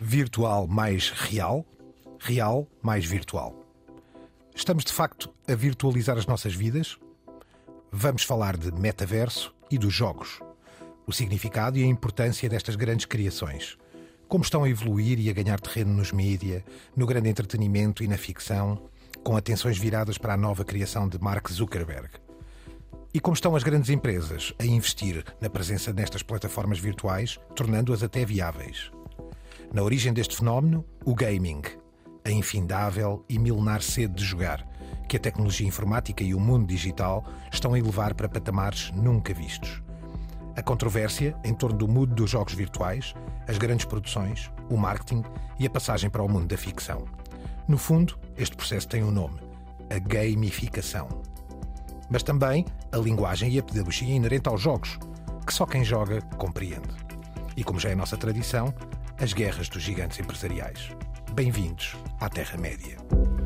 Virtual mais real, real mais virtual. Estamos de facto a virtualizar as nossas vidas? Vamos falar de metaverso e dos jogos, o significado e a importância destas grandes criações. Como estão a evoluir e a ganhar terreno nos mídia, no grande entretenimento e na ficção, com atenções viradas para a nova criação de Mark Zuckerberg. E como estão as grandes empresas a investir na presença nestas plataformas virtuais, tornando-as até viáveis. Na origem deste fenómeno, o gaming, a infindável e milenar sede de jogar, que a tecnologia informática e o mundo digital estão a elevar para patamares nunca vistos. A controvérsia em torno do mundo dos jogos virtuais, as grandes produções, o marketing e a passagem para o mundo da ficção. No fundo, este processo tem um nome: a gamificação. Mas também a linguagem e a pedagogia inerente aos jogos, que só quem joga compreende. E como já é nossa tradição, as guerras dos gigantes empresariais. Bem-vindos à Terra-média.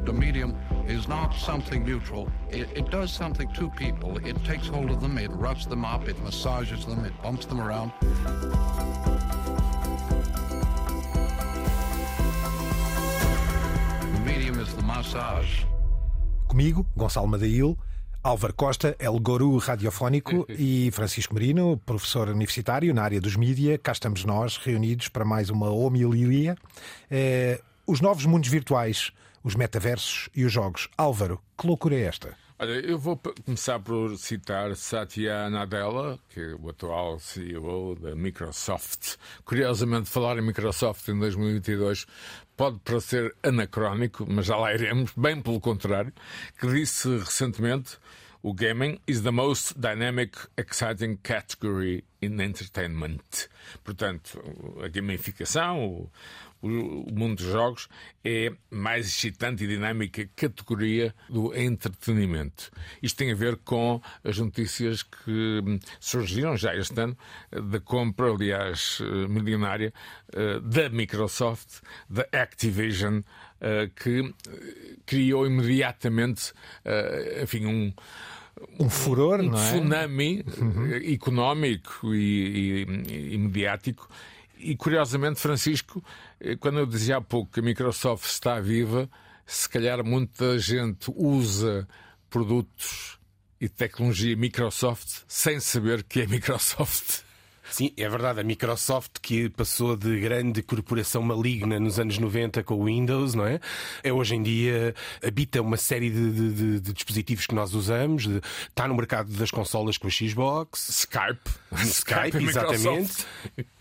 The medium is not something neutral. It, it, does something to people. It takes hold of them, it roughs them up, it massages them, it bumps them around. The medium is the massage. Comigo, Gonçalo Madail, Álvaro Costa, El Goru Radiofónico e Francisco Marino, professor universitário na área dos mídia. Cá estamos nós, reunidos para mais uma homilia. Eh, os novos mundos virtuais, os metaversos e os jogos. Álvaro, que loucura é esta? Olha, eu vou começar por citar Satya Nadella, que é o atual CEO da Microsoft. Curiosamente, falar em Microsoft em 2022 pode parecer anacrónico, mas já lá iremos, bem pelo contrário, que disse recentemente o gaming is the most dynamic, exciting category in entertainment. Portanto, a gamificação, o, mundo dos jogos é mais excitante e dinâmica categoria do entretenimento. Isto tem a ver com as notícias que surgiram já este ano da compra, aliás, milionária eh, da Microsoft, da Activision, eh, que criou imediatamente, eh, enfim, um um furor, um é? tsunami uhum. económico e, e, e mediático e curiosamente, Francisco, eh, quando eu dizia há pouco que a Microsoft está viva, se calhar muita gente usa produtos e tecnologia Microsoft sem saber que é Microsoft. Sim, é verdade. A Microsoft, que passou de grande corporação maligna nos anos 90 com o Windows, não é? É hoje em dia habita uma série de, de, de dispositivos que nós usamos. De, está no mercado das consolas com a Xbox, Skype, Skype, Skype exatamente.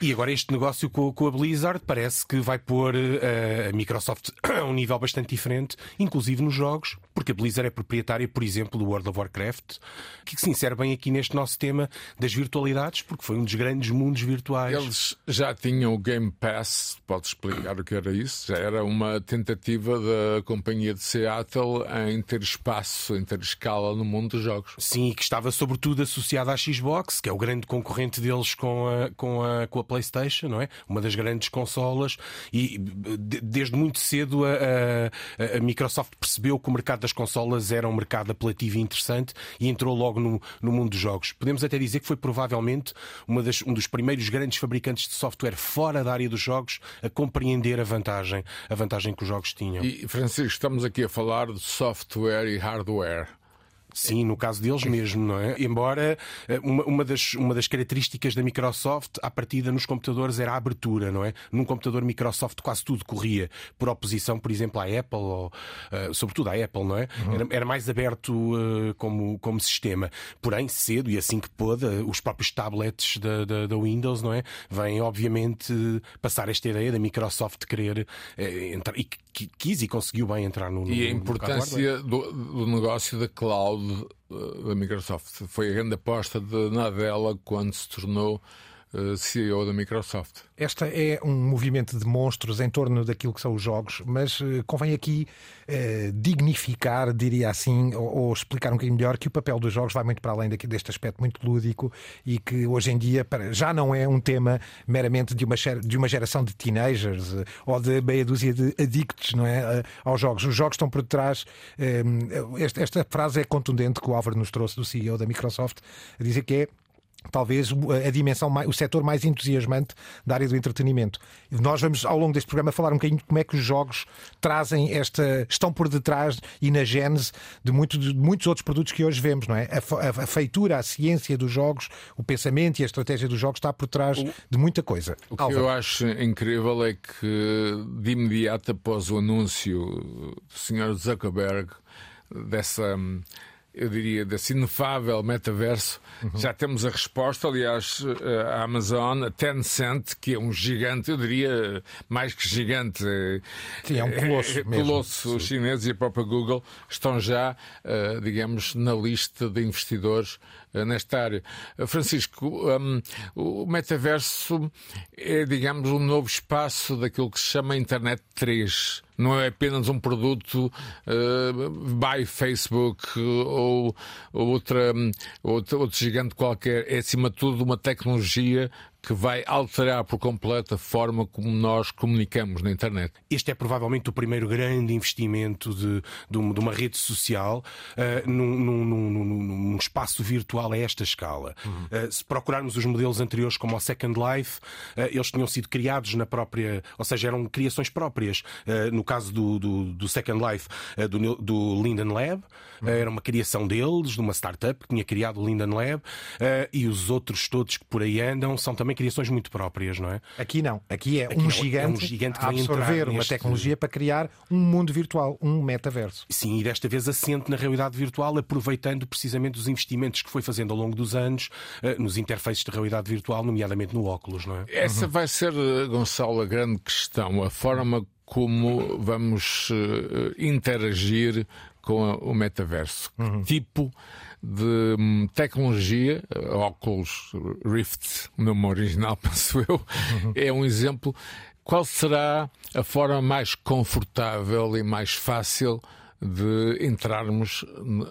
E agora este negócio com, com, a Blizzard parece que vai pôr uh, a Microsoft a um nível bastante diferente, inclusive nos jogos, porque a Blizzard é proprietária, por exemplo, do World of Warcraft, que se insere bem aqui neste nosso tema das virtualidades, porque foi um dos grandes mundos virtuais. Eles já tinham o Game Pass, pode explicar o que era isso? Já era uma tentativa da companhia de Seattle em ter espaço, em ter escala no mundo dos jogos. Sim, e que estava sobretudo associada à Xbox, que é o grande concorrente deles com a, com a, com a PlayStation, não é? Uma das grandes consolas, e desde muito cedo a, a, a Microsoft percebeu que o mercado das consolas era um mercado apelativo e interessante e entrou logo no, no mundo dos jogos. Podemos até dizer que foi provavelmente uma das, um dos primeiros grandes fabricantes de software fora da área dos jogos a compreender a vantagem, a vantagem que os jogos tinham. E Francisco, estamos aqui a falar de software e hardware. Sim, no caso deles mesmo, não é? Embora eh, uma, uma, das, uma das características da Microsoft, à partida nos computadores, era a abertura, não é? Num computador Microsoft quase tudo corria, por oposição, por exemplo, à Apple, ou, uh, sobretudo à Apple, não é? Uhum. Era, era, mais aberto uh, como, como sistema. Porém, cedo e assim que pôde, uh, os próprios tablets da, da, da, Windows, não é? Vêm, obviamente, passar esta ideia da Microsoft querer entrar, e quis e conseguiu bem entrar no. E a importância do, do negócio da cloud da Microsoft. Foi a grande aposta de Nadella quando se tornou CEO da Microsoft. Esta é um movimento de monstros em torno daquilo que são os jogos, mas uh, convém aqui uh, dignificar, diria assim, ou, explicar um bocadinho melhor que o papel dos jogos vai muito para além deste aspecto muito lúdico e que hoje em dia já não é um tema meramente de uma, geração de teenagers ou de meia dúzia de adictos não é, aos jogos. Os jogos estão por detrás. Esta, esta frase é contundente que o Álvaro nos trouxe do CEO da Microsoft, a dizer que é talvez a dimensão, o setor mais entusiasmante da área do entretenimento. Nós vamos, ao longo deste programa, falar um bocadinho de como é que os jogos trazem esta. estão por detrás e na gênese de, muito, de muitos outros produtos que hoje vemos, não é? A, a, a, feitura, a ciência dos jogos, o pensamento e a estratégia dos jogos está por trás de muita coisa. O que eu acho incrível é que, de imediato após o anúncio do Sr. Zuckerberg dessa eu diria, desse inefável metaverso. Uhum. Já temos a resposta, aliás, eh, a Amazon, a Tencent, que é um gigante, eu diria, mais que gigante. Sim, é um colosso. É, é colosso chinês e a própria Google estão já, eh, digamos, na lista de investidores eh, nesta área. Francisco, um, o metaverso é, digamos, um novo espaço daquilo que se chama Internet 3 não é apenas um produto uh, by Facebook ou, ou outra, outro gigante qualquer, é acima de tudo uma tecnologia que vai alterar por completo a forma como nós comunicamos na internet. Este é provavelmente o primeiro grande investimento de, de, uma, rede social uh, num, num, num, num, espaço virtual a esta escala. Uhum. Uh, se procurarmos os modelos anteriores, como o Second Life, uh, eles tinham sido criados na própria, ou seja, eram criações próprias. no caso do, do, do Second Life, do, do Linden Lab, uhum. era uma criação deles, de uma startup que tinha criado o Linden Lab, e os outros todos que por aí andam são também também criações muito próprias, não é? Aqui não. Aqui é Aqui um, gigante é um gigante que a absorver uma neste... tecnologia para criar um mundo virtual, um metaverso. Sim, e desta vez assente na realidade virtual, aproveitando precisamente os investimentos que foi fazendo ao longo dos anos uh, nos interfaces de realidade virtual, nomeadamente no óculos, não é? Essa uhum. vai ser, eh, Gonçalo, a grande questão. A forma como vamos uh, interagir com o metaverso. Uhum. Que tipo de hum, tecnologia, óculos Rift, o nome original, penso eu, uhum. é um exemplo. Qual será a forma mais confortável e mais fácil de entrarmos no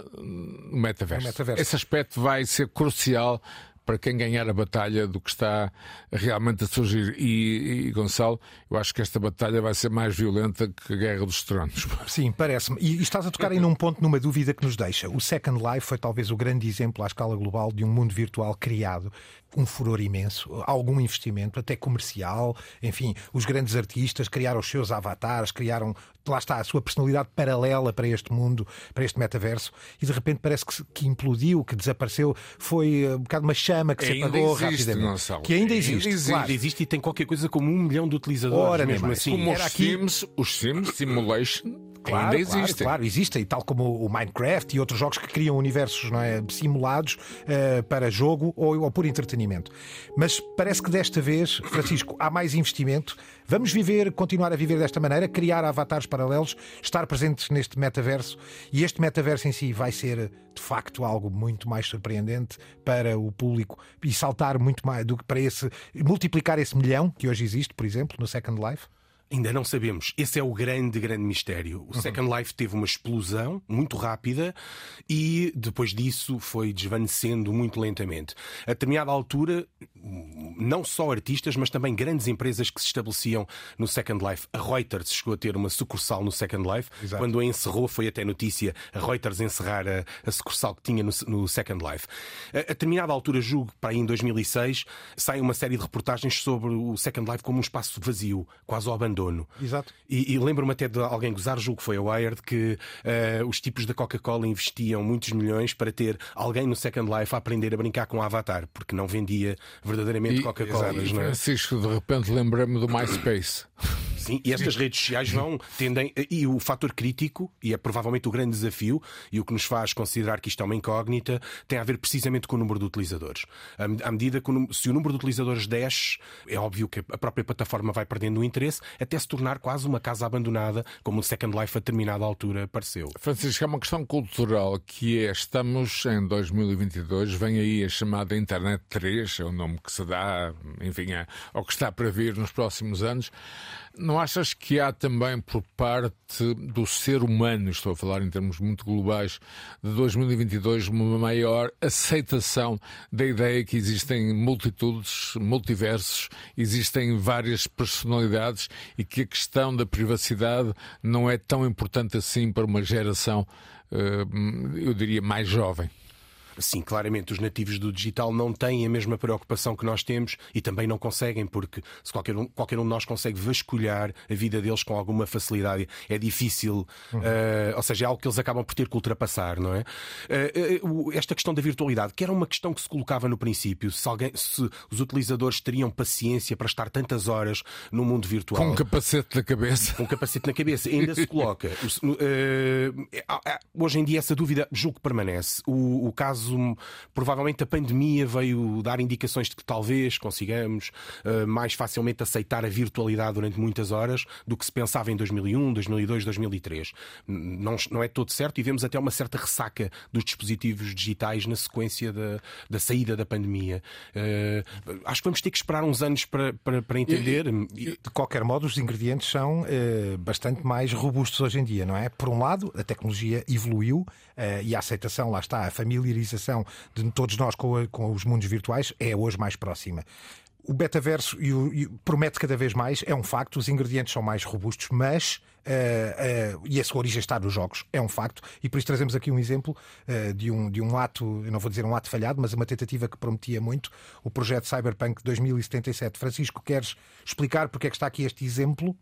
metaverso? metaverso? Esse aspecto vai ser crucial para quem ganhar a batalha do que está realmente a surgir. E, e, Gonçalo, eu acho que esta batalha vai ser mais violenta que a Guerra dos Tronos. Sim, parece-me. E estás a tocar aí num ponto, numa dúvida que nos deixa. O Second Life foi talvez o grande exemplo à escala global de um mundo virtual criado um furor imenso, algum investimento, até comercial. Enfim, os grandes artistas criaram os seus avatares, criaram, lá está, a sua personalidade paralela para este mundo, para este metaverso, e de repente parece que, que implodiu, que desapareceu. Foi eh, um bocado uma chama que ainda se apagou existe, rapidamente. Que ainda existe. Ainda existe, claro. existe e tem qualquer coisa como um milhão de utilizadores. Ora, mesmo assim. Como os, aqui... Sims, os Sims Simulation Claro, Ainda claro, claro, existem, tal como o Minecraft e outros jogos que criam universos não é, simulados uh, para jogo ou, ou por entretenimento. Mas parece que desta vez, Francisco, há mais investimento. Vamos viver, continuar a viver desta maneira, criar avatares paralelos, estar presentes neste metaverso e este metaverso em si vai ser de facto algo muito mais surpreendente para o público e saltar muito mais do que para esse multiplicar esse milhão que hoje existe, por exemplo, no Second Life. Ainda não sabemos. Esse é o grande, grande mistério. O uhum. Second Life teve uma explosão muito rápida e depois disso foi desvanecendo muito lentamente. A determinada altura, não só artistas, mas também grandes empresas que se estabeleciam no Second Life. A Reuters chegou a ter uma sucursal no Second Life. Exato. Quando a encerrou, foi até notícia a Reuters encerrar a, a sucursal que tinha no, no Second Life. A, a, determinada altura, julgo, para aí em 2006, sai uma série de reportagens sobre o Second Life como um espaço vazio, quase ao abandono abandono. Exato. E, e lembro-me até de alguém gozar, julgo que foi a Wired, que uh, os tipos da Coca-Cola investiam muitos milhões para ter alguém no Second Life a aprender a brincar com o Avatar, porque não vendia verdadeiramente Coca-Cola. É? Francisco, de repente lembrei-me do MySpace. Sim, e estas redes sociais vão, tendem. E o fator crítico, e é provavelmente o grande desafio, e o que nos faz considerar que isto é uma incógnita, tem a ver precisamente com o número de utilizadores. À medida que o, se o número de utilizadores desce, é óbvio que a própria plataforma vai perdendo o interesse, até se tornar quase uma casa abandonada, como o Second Life a determinada altura pareceu. Francisco, é uma questão cultural que é: estamos em 2022, vem aí a chamada Internet 3, é o nome que se dá, enfim, é, ao que está para vir nos próximos anos. Não achas que há também por parte do ser humano, estou a falar em termos muito globais, de 2022 uma maior aceitação da ideia que existem multitudes, multiversos, existem várias personalidades e que a questão da privacidade não é tão importante assim para uma geração, eh, eu diria, mais jovem? Sim, claramente os nativos do digital não têm a mesma preocupação que nós temos e também não conseguem, porque se qualquer um, qualquer um de nós consegue vasculhar a vida deles com alguma facilidade, é difícil, uhum. uh, ou seja, é algo que eles acabam por ter que ultrapassar, não é? Uh, uh, esta questão da virtualidade, que era uma questão que se colocava no princípio, se, alguém, se os utilizadores teriam paciência para estar tantas horas no mundo virtual. Com um capacete na cabeça. Com um capacete na cabeça, ainda se coloca. hoje em dia essa dúvida julgo que permanece. O, o caso, provavelmente a pandemia veio dar indicações de que talvez consigamos mais facilmente aceitar a virtualidade durante muitas horas do que se pensava em 2001, 2002, 2003. Não, não é todo certo e vemos até uma certa ressaca dos dispositivos digitais na sequência da, da saída da pandemia. Uh, acho que vamos ter que esperar uns anos para, para, para entender. De qualquer modo, os ingredientes são uh, bastante mais robustos hoje em dia, não é? Por um lado, a tecnologia evoluiu uh, e a aceitação, lá está, a familiarização de todos nós com, a, com os mundos virtuais é hoje mais próxima o metaverso e o, e promete cada vez mais, é um facto, os ingredientes são mais robustos, mas Uh, uh, e a sua origem está nos jogos, é um facto, e por isso trazemos aqui um exemplo uh, de, um, de um ato, eu não vou dizer um ato falhado, mas uma tentativa que prometia muito, o projeto Cyberpunk 2077. Francisco, queres explicar porque é que está aqui este exemplo?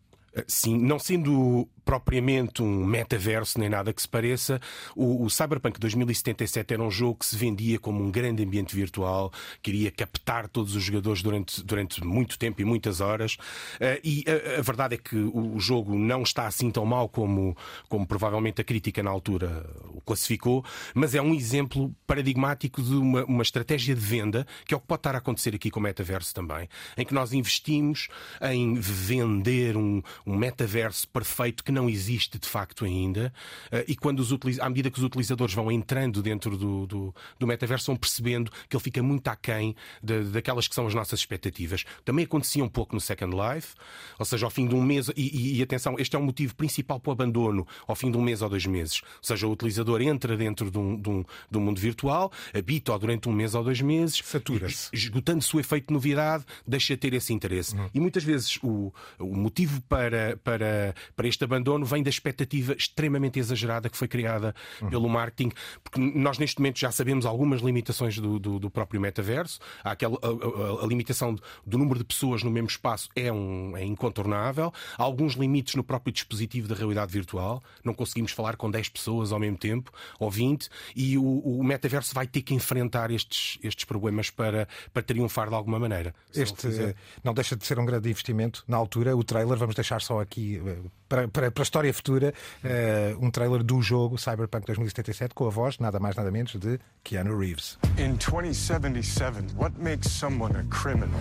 Sim, não sendo propriamente um metaverso nem nada que se pareça. O, o, Cyberpunk 2077 era um jogo que se vendia como um grande ambiente virtual, queria captar todos os jogadores durante, durante muito tempo e muitas horas. Uh, e a, a, verdade é que o, o, jogo não está assim tão mal como, como provavelmente a crítica na altura o classificou, mas é um exemplo paradigmático de uma, uma estratégia de venda, que é o que pode estar a acontecer aqui com o metaverso também, em que nós investimos em vender um, um metaverso perfeito que não existe de facto ainda, eh, e quando os à medida que os utilizadores vão entrando dentro do, do, do metaverso, vão percebendo que ele fica muito aquém de, daquelas que são as nossas expectativas. Também acontecia um pouco no Second Life, ou seja, ao fim de um mês, e, e, e atenção, este é o motivo principal para o abandono, ao fim de um mês ou dois meses. Ou seja, o utilizador entra dentro de um, de um, de um mundo virtual, habita durante um mês ou dois meses, satura-se. Esgotando-se o efeito de novidade, deixa de ter esse interesse. Uhum. E muitas vezes o, o motivo para, para, para este abandono vem da expectativa extremamente exagerada que foi criada uhum. pelo marketing, porque nós neste momento já sabemos algumas limitações do, do, do próprio metaverso. Há aquela, a, a, a, limitação do número de pessoas no mesmo espaço é, um, é incontornável. Há alguns limites no próprio dispositivo da realidade virtual. Não conseguimos falar com 10 pessoas ao mesmo tempo, ou 20, e o, o metaverso vai ter que enfrentar estes, estes problemas para, para triunfar de alguma maneira. Este não deixa de ser um grande investimento. Na altura, o trailer, vamos deixar só aqui eh, para, para, para a história futura, uh, um trailer do jogo Cyberpunk 2077 com a voz, nada mais nada menos, de Keanu Reeves. In 2077, what makes someone a criminal?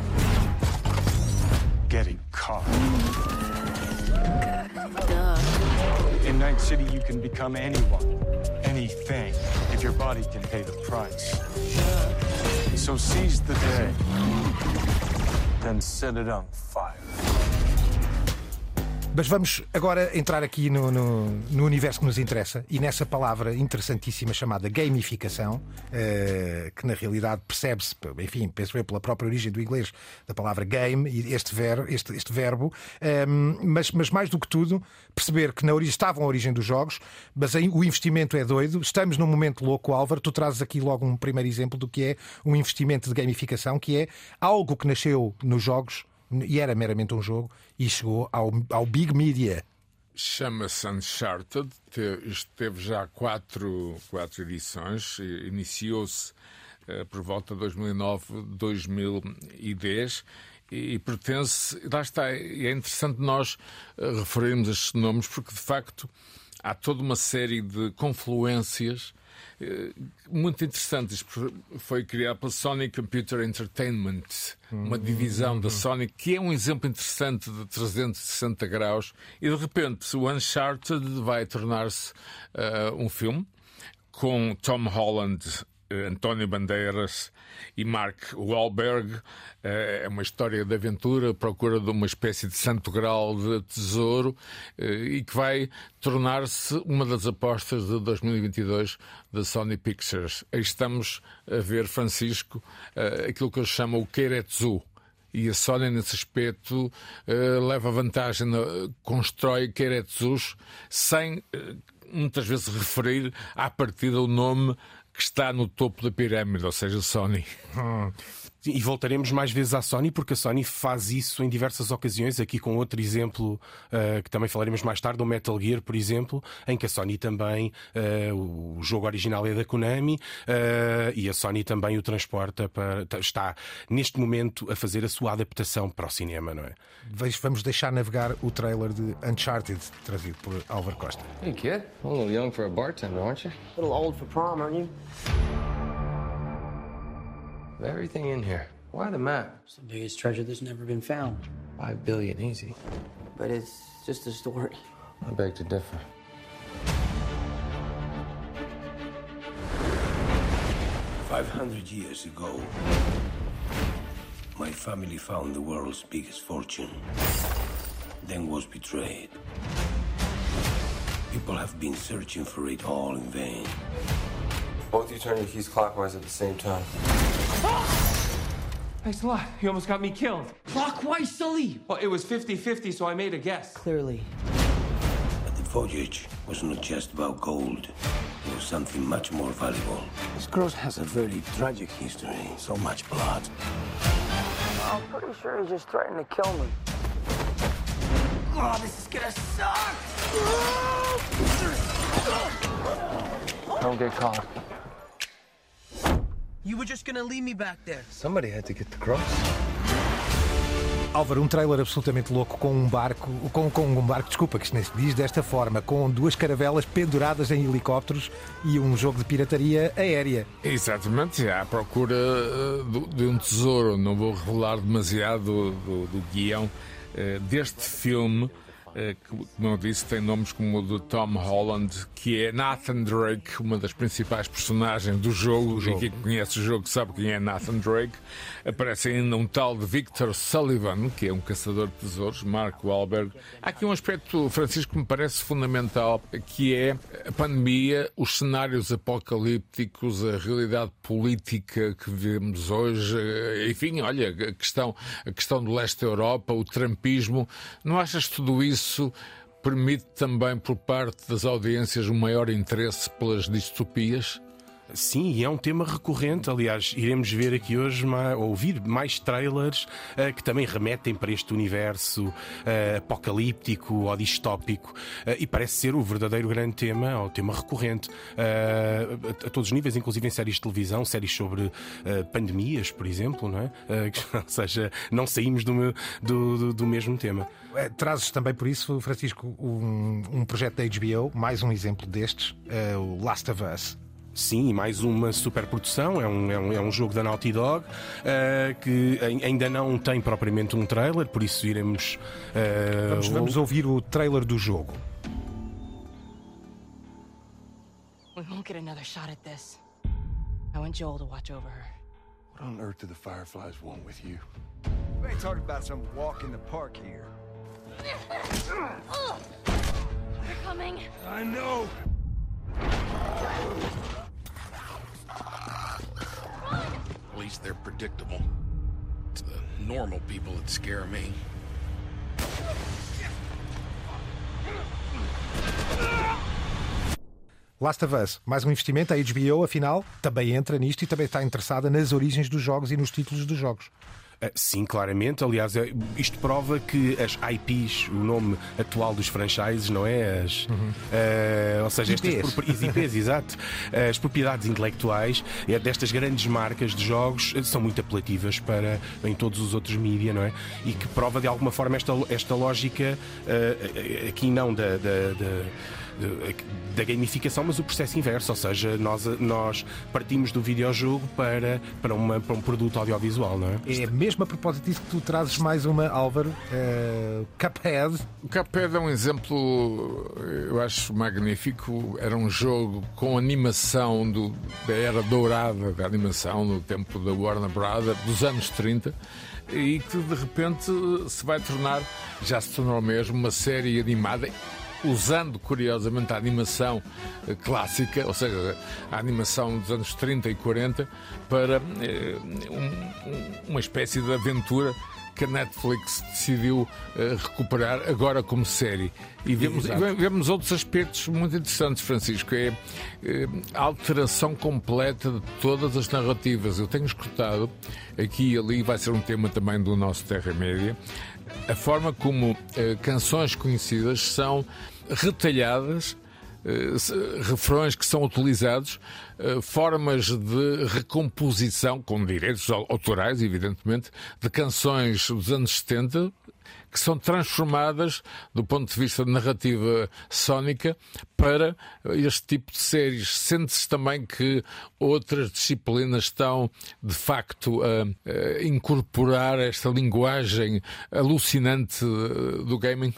Getting caught. In Night City, you can become anyone, anything, if your body can pay the price. So seize the day, then set it on fire. Mas vamos agora entrar aqui no, no, no, universo que nos interessa e nessa palavra interessantíssima chamada gamificação, uh, que na realidade percebe-se, enfim, penso eu, pela própria origem do inglês da palavra game e este, ver, este, este verbo, um, ehm, mas, mas mais do que tudo, perceber que na origem estavam a origem dos jogos, mas aí o investimento é doido. Estamos num momento louco, Álvaro. Tu trazes aqui logo um primeiro exemplo do que é um investimento de gamificação, que é algo que nasceu nos jogos e era meramente um jogo e chegou ao, ao Big Media. Chama-se Uncharted, teve já quatro, quatro edições, iniciou-se uh, por volta de 2009, 2010 e, pertence, lá está, é interessante nós uh, referirmos estes nomes porque de facto há toda uma série de confluências eh, muito interessante. Foi criado pela Sony Computer Entertainment, uma divisão da Sony, que é um exemplo interessante de 360 graus. E de repente, o Uncharted vai tornar-se uh, um filme com Tom Holland António Bandeiras e Mark Wahlberg. Eh, é uma história de aventura, procura de uma espécie de santo grau de tesouro eh, e que vai tornar-se uma das apostas de 2022 da Sony Pictures. Aí estamos a ver, Francisco, eh, aquilo que eu chamo o Keiretsu. E a Sony, nesse aspecto, leva vantagem, constrói Keiretsus sem muitas vezes referir à partida o nome que está no topo da pirâmide, ou seja, Sony. E voltaremos mais vezes à Sony, porque a Sony faz isso em diversas ocasiões. Aqui com outro exemplo uh, que também falaremos mais tarde, o Metal Gear, por exemplo, em que a Sony também, uh, o jogo original é da Konami uh, e a Sony também o transporta para. está neste momento a fazer a sua adaptação para o cinema, não é? Vamos deixar navegar o trailer de Uncharted, trazido por Álvaro Costa. Hey kid, a little young for a bartender, aren't you? A little old for prom, aren't you? Everything in here. Why the map? It's the biggest treasure that's never been found. Five billion, easy. But it's just a story. I beg to differ. Five hundred years ago, my family found the world's biggest fortune, then was betrayed. People have been searching for it all in vain. Both you turn your keys clockwise at the same time. Thanks a lot. You almost got me killed. Clockwise, Sully! Well, it was 50-50, so I made a guess. Clearly. But the voyage was not just about gold. It was something much more valuable. This cross has a very tragic history. So much blood. I'm pretty sure he just threatened to kill me. Oh, this is gonna suck! Don't get caught. You were just gonna leave me back there. Somebody had to get the cross. Álvaro, um trailer absolutamente louco com um barco, com, com um barco, desculpa, que isto nem se diz desta forma, com duas caravelas penduradas em helicópteros e um jogo de pirataria aérea. Exatamente, à procura uh, de um tesouro. Não vou revelar demasiado do, do, do guião uh, deste filme eh, que, como eu disse, tem nomes como o de Tom Holland, que é Nathan Drake, uma das principais personagens do jogo, jogo. e quem conhece o jogo sabe quem é Nathan Drake. Aparece ainda um tal de Victor Sullivan, que é um caçador de tesouros, Mark Wahlberg. Há aqui um aspecto, Francisco, que me parece fundamental, que é a pandemia, os cenários apocalípticos, a realidade política que vivemos hoje, eh, enfim, olha, a questão, a questão do leste da Europa, o trampismo. Não achas tudo isso? Isso permite também, por parte das audiências, um maior interesse pelas distopias? Sim, e é um tema recorrente. Aliás, iremos ver aqui hoje, ouvir mais trailers uh, que também remetem para este universo uh, apocalíptico ou distópico. Uh, e parece ser o verdadeiro grande tema, ou tema recorrente a, a, todos os níveis, inclusive em séries de televisão, séries sobre pandemias, por exemplo, não é? ou seja, não saímos do, do, do mesmo tema. É, trazes também por isso, Francisco, um, um projeto da HBO, mais um exemplo destes, o Last of Us. Sim, mais uma superprodução. É um, é um, é um jogo da Naughty Dog uh, que ainda não tem propriamente um trailer, por isso iremos. Uh, vamos, vamos ouvir o trailer do jogo. We won't get another shot at this. I want Joel to watch over her. What on earth do the Fireflies want with you? We ain't talking about some walk in the park here. They're coming. I know. At least they're predictable. It's the normal people that scare me. Last of Us, mais um investimento, a HBO, afinal, também entra nisto e também está interessada nas origens dos jogos e nos títulos dos jogos. Ah, sim, claramente. Aliás, é, isto prova que as IPs, o nome atual dos franchises, não é? As, uhum. uh, ou seja, IPs. estas IPs, exato. As propriedades intelectuais é, destas grandes marcas de jogos são muito apelativas para em todos os outros mídias, não é? E que prova de alguma forma esta, esta lógica, uh, aqui não da, da, da da gamificação, mas o processo inverso, ou seja, nós, nós partimos do videojogo para, para, uma, para um produto audiovisual, não é? É mesmo a propósito disso que tu trazes mais uma, Álvaro, uh, Cuphead. O Cuphead é um exemplo, eu acho magnífico. Era um jogo com animação do, da era dourada da animação, no tempo da Warner Brothers, dos anos 30 e que de repente se vai tornar, já se tornou mesmo, uma série animada usando curiosamente a animação eh, clássica, ou seja, a animação dos anos 30 e 40, para eh, um, uma espécie de aventura que a Netflix decidiu uh, recuperar agora como série. E vemos, e vemos outros aspectos muito interessantes, Francisco. É uh, a alteração completa de todas as narrativas. Eu tenho escutado aqui e ali, vai ser um tema também do nosso Terra Média, a forma como uh, canções conhecidas são retalhadas eh, refrões que são utilizados, eh, formas de recomposição, com direitos autorais, evidentemente, de canções dos anos 70, que são transformadas do ponto de vista de narrativa sónica para este tipo de séries. Sente-se também que outras disciplinas estão, de facto, a, a incorporar esta linguagem alucinante eh, do gaming?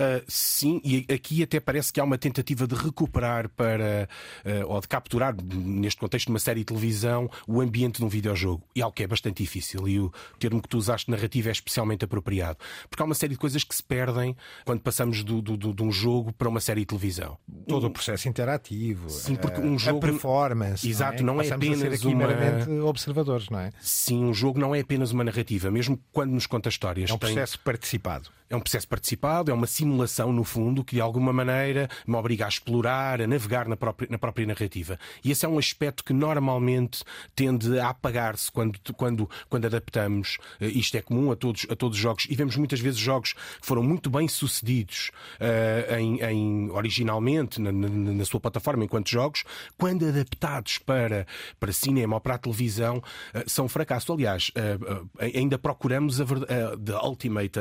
Uh, sim, e aqui até parece que há uma tentativa de recuperar para, uh, ou de capturar, neste contexto de uma série de televisão, o ambiente de um videojogo. E algo que é bastante difícil. E o termo que tu usaste, narrativa, é especialmente apropriado. Porque há uma série de coisas que se perdem quando passamos do, do, do de um jogo para uma série de televisão. Todo o processo interativo. Sim, porque um jogo. A performance. Exato, não é, não é apenas uma. meramente observadores, não é? Sim, um jogo não é apenas uma narrativa, mesmo quando nos conta histórias. É um processo tem... participado. É um processo participado, é uma simulação, no fundo, que de alguma maneira me obriga a explorar, a navegar na própria, na própria narrativa. E esse é um aspecto que normalmente tende a apagar-se quando, quando, quando adaptamos. Eh, isto é comum a todos, a todos os jogos. E vemos muitas vezes jogos que foram muito bem sucedidos uh, em, em, originalmente na, na, na, sua plataforma enquanto jogos, quando adaptados para, para cinema ou para a televisão, uh, são fracasso. Aliás, uh, ainda procuramos a, a the ultimate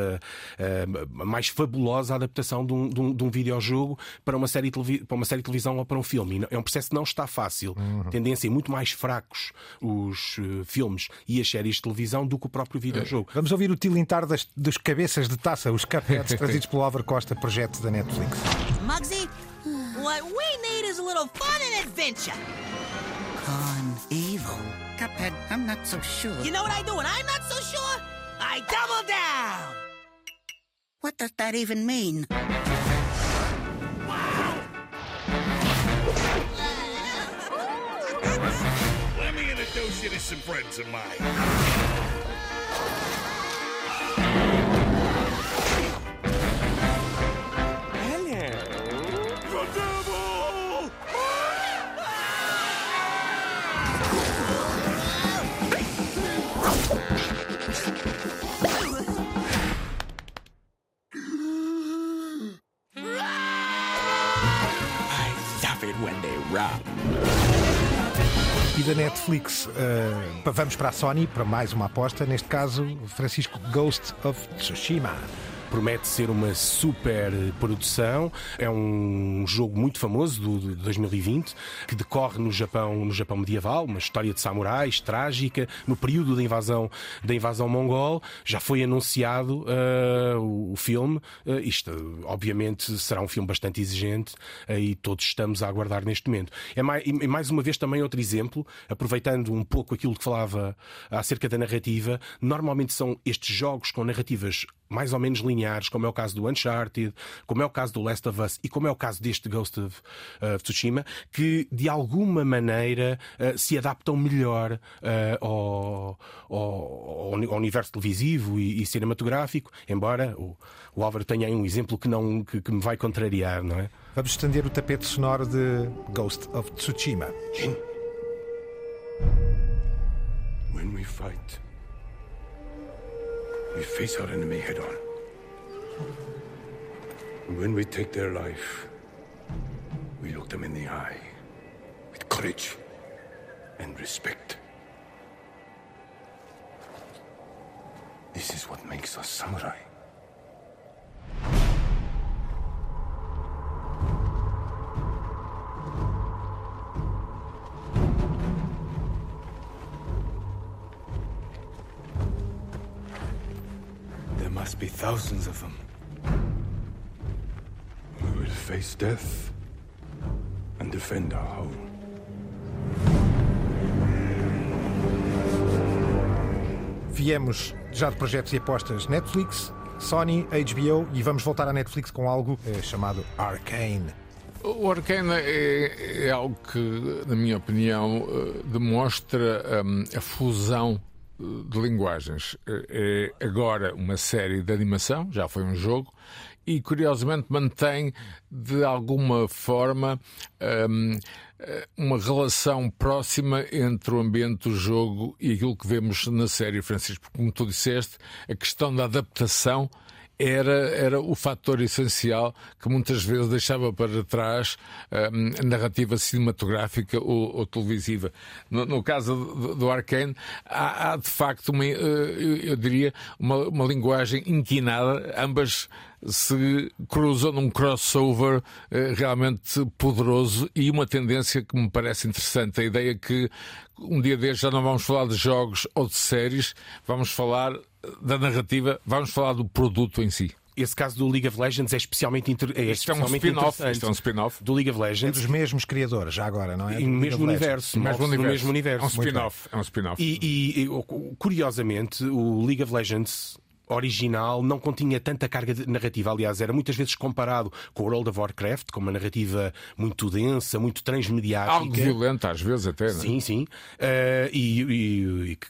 mais fabulosa adaptação de um, de um, de um videojogo para uma, série para uma série de televisão ou para um filme. É um processo que não está fácil. Uhum. Tendência em muito mais fracos os uh, filmes e as séries de televisão do que o próprio videojogo. Vamos ouvir o tilintar das, dos cabeças de taça, os cupheads trazidos pelo Álvaro Costa, projeto da Netflix. Muggsy, what we need is a little fun and adventure. Con evil. Cuphead, I'm not so sure. You know what I do when I'm not so sure? I double down! What does that even mean? Wow! Let me introduce you to some friends of mine. E da Netflix, uh, vamos para a Sony, para mais uma aposta, neste caso, Francisco Ghost of Tsushima promete ser uma super produção. É um jogo muito famoso do, de 2020 que decorre no Japão, no Japão medieval, uma história de samurais trágica no período da invasão da invasão mongol. Já foi anunciado uh, o, o, filme. Uh, isto, obviamente, será um filme bastante exigente uh, e todos estamos a aguardar neste momento. É mais, e mais uma vez também outro exemplo, aproveitando um pouco aquilo que falava acerca da narrativa. Normalmente são estes jogos com narrativas mais ou menos lineares, como é o caso do Uncharted, como é o caso do Last of Us e como é o caso deste Ghost of uh, Tsushima, que de alguma maneira uh, se adaptam melhor uh, ao, ao, ao, universo televisivo e, e cinematográfico, embora o, o, Álvaro tenha aí um exemplo que, não, que, que me vai contrariar, não é? Vamos estender o tapete sonoro de Ghost of Tsushima. When we fight. We face our enemy head on. And when we take their life, we look them in the eye with courage and respect. This is what makes us samurai. Must be thousands of them. We will face death and defend our home. Viemos já de projetos e apostas Netflix, Sony, HBO e vamos voltar à Netflix com algo é, chamado Arcane. O Arcane é, é, algo que, na minha opinião, eh, demonstra um, a fusão de linguagens. É agora uma série de animação, já foi um jogo, e curiosamente mantém de alguma forma um, uma relação próxima entre o ambiente do jogo e aquilo que vemos na série, Francisco. Como tu disseste, a questão da adaptação era, era o fator essencial que muitas vezes deixava para trás um, a narrativa cinematográfica ou, ou televisiva. No, no, caso do, do Arkane, há, há, de facto, uma, eu, eu diria, uma, uma linguagem inquinada, ambas se cruzam num crossover eh, realmente poderoso e uma tendência que me parece interessante. A ideia que um dia destes já não vamos falar de jogos ou de séries, vamos falar da narrativa, vamos falar do produto em si esse caso do League of Legends é especialmente, inter... é especialmente é um interessante. Isto é um spin-off do League of Legends. É dos mesmos criadores, já agora, não é? E no mesmo universo, mesmo universo. no mesmo universo. É um spin-off. É um spin-off. E, e, e, curiosamente, o League of Legends original não continha tanta carga narrativa. Aliás, era muitas vezes comparado com o World of Warcraft, com uma narrativa muito densa, muito transmediática. Algo violenta, às vezes até, não é? Sim, sim. Uh, e, e, e que,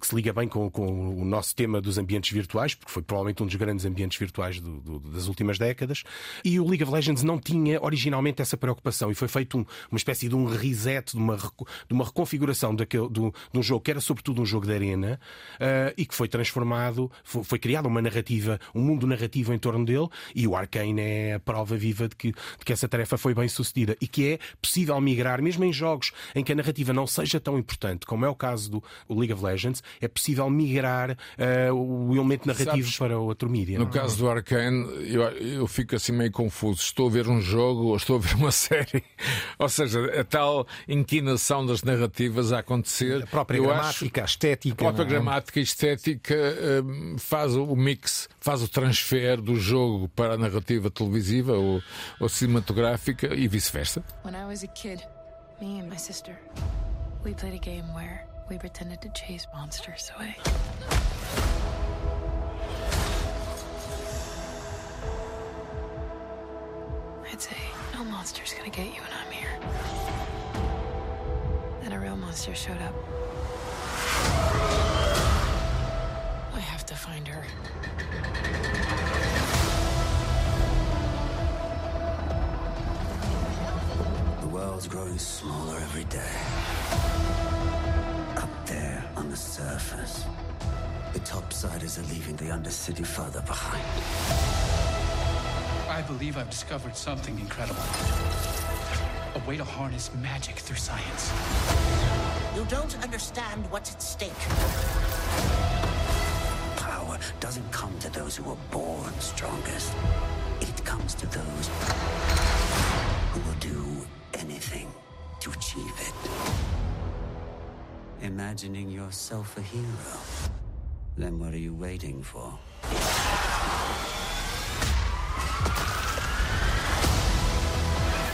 que, se liga bem com, com, o nosso tema dos ambientes virtuais, porque foi provavelmente um dos grandes ambientes virtuais do, do, das últimas décadas. E o League of Legends não tinha originalmente essa preocupação e foi feito um, uma espécie de um reset, de uma, de uma reconfiguração daquele, do, de um jogo que era sobretudo um jogo de arena uh, e que foi transformado, foi, foi criada uma narrativa, um mundo narrativo em torno dele e o Arkane é a prova viva de que, de que essa tarefa foi bem sucedida e que é possível migrar, mesmo em jogos em que a narrativa não seja tão importante, como é o caso do League of Legends, é possível migrar uh, o elemento narrativo Sabes, para outro mídia. No não? É? caso do Arkane, eu, eu fico assim meio confuso. Estou a ver um jogo ou estou a ver uma série? ou seja, a tal inclinação das narrativas a acontecer. A própria gramática, acho, a estética. A própria é? gramática e estética uh, faz faz o mix, faz o transfer do jogo para a narrativa televisiva ou, ou cinematográfica e vice-versa. When I was a kid, me and my sister, we played a game where we pretended to chase monsters away. I'd say, no monster's gonna get you when I'm here. Then a real monster showed up. To find her. The world's growing smaller every day. Up there on the surface, the topsiders are leaving the undercity further behind. I believe I've discovered something incredible. A way to harness magic through science. You don't understand what's at stake doesn't come to those who are born strongest. It comes to those who will do anything to achieve it. Imagining yourself a hero. Then what are you waiting for?